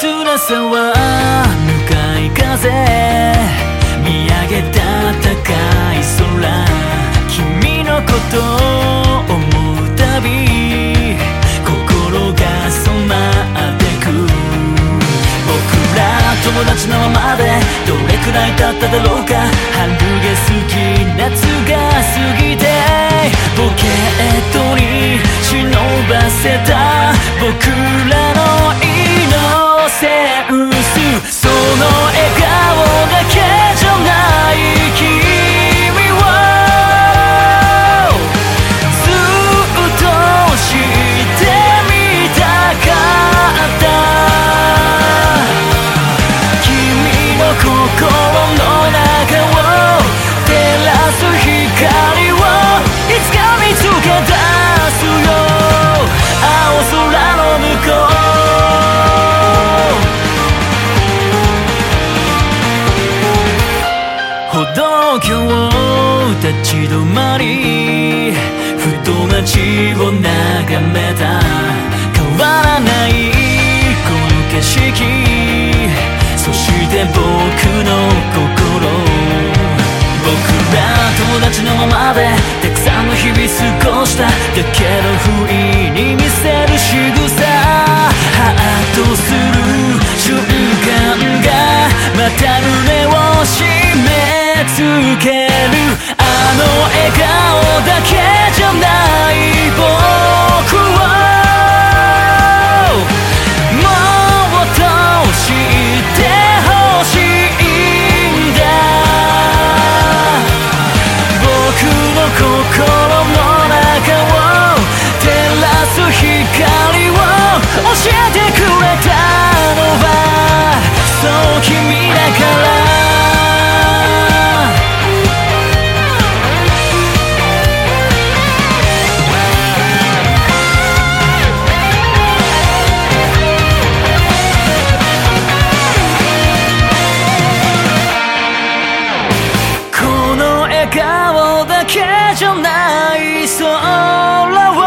辛さは向かい風見上げた高い空君のことを思うたび心が染まってく僕ら友達のままでどれくらい経っただろうか春が好き夏が過ぎてポケットに忍ばせた僕らの so 立ち止まりふと街を眺めた。変わらないこの景色。そして僕の心。僕ら友達のままでたくさんの日々過ごした。だけど不意に見せる仕草心笑顔だけじゃない。空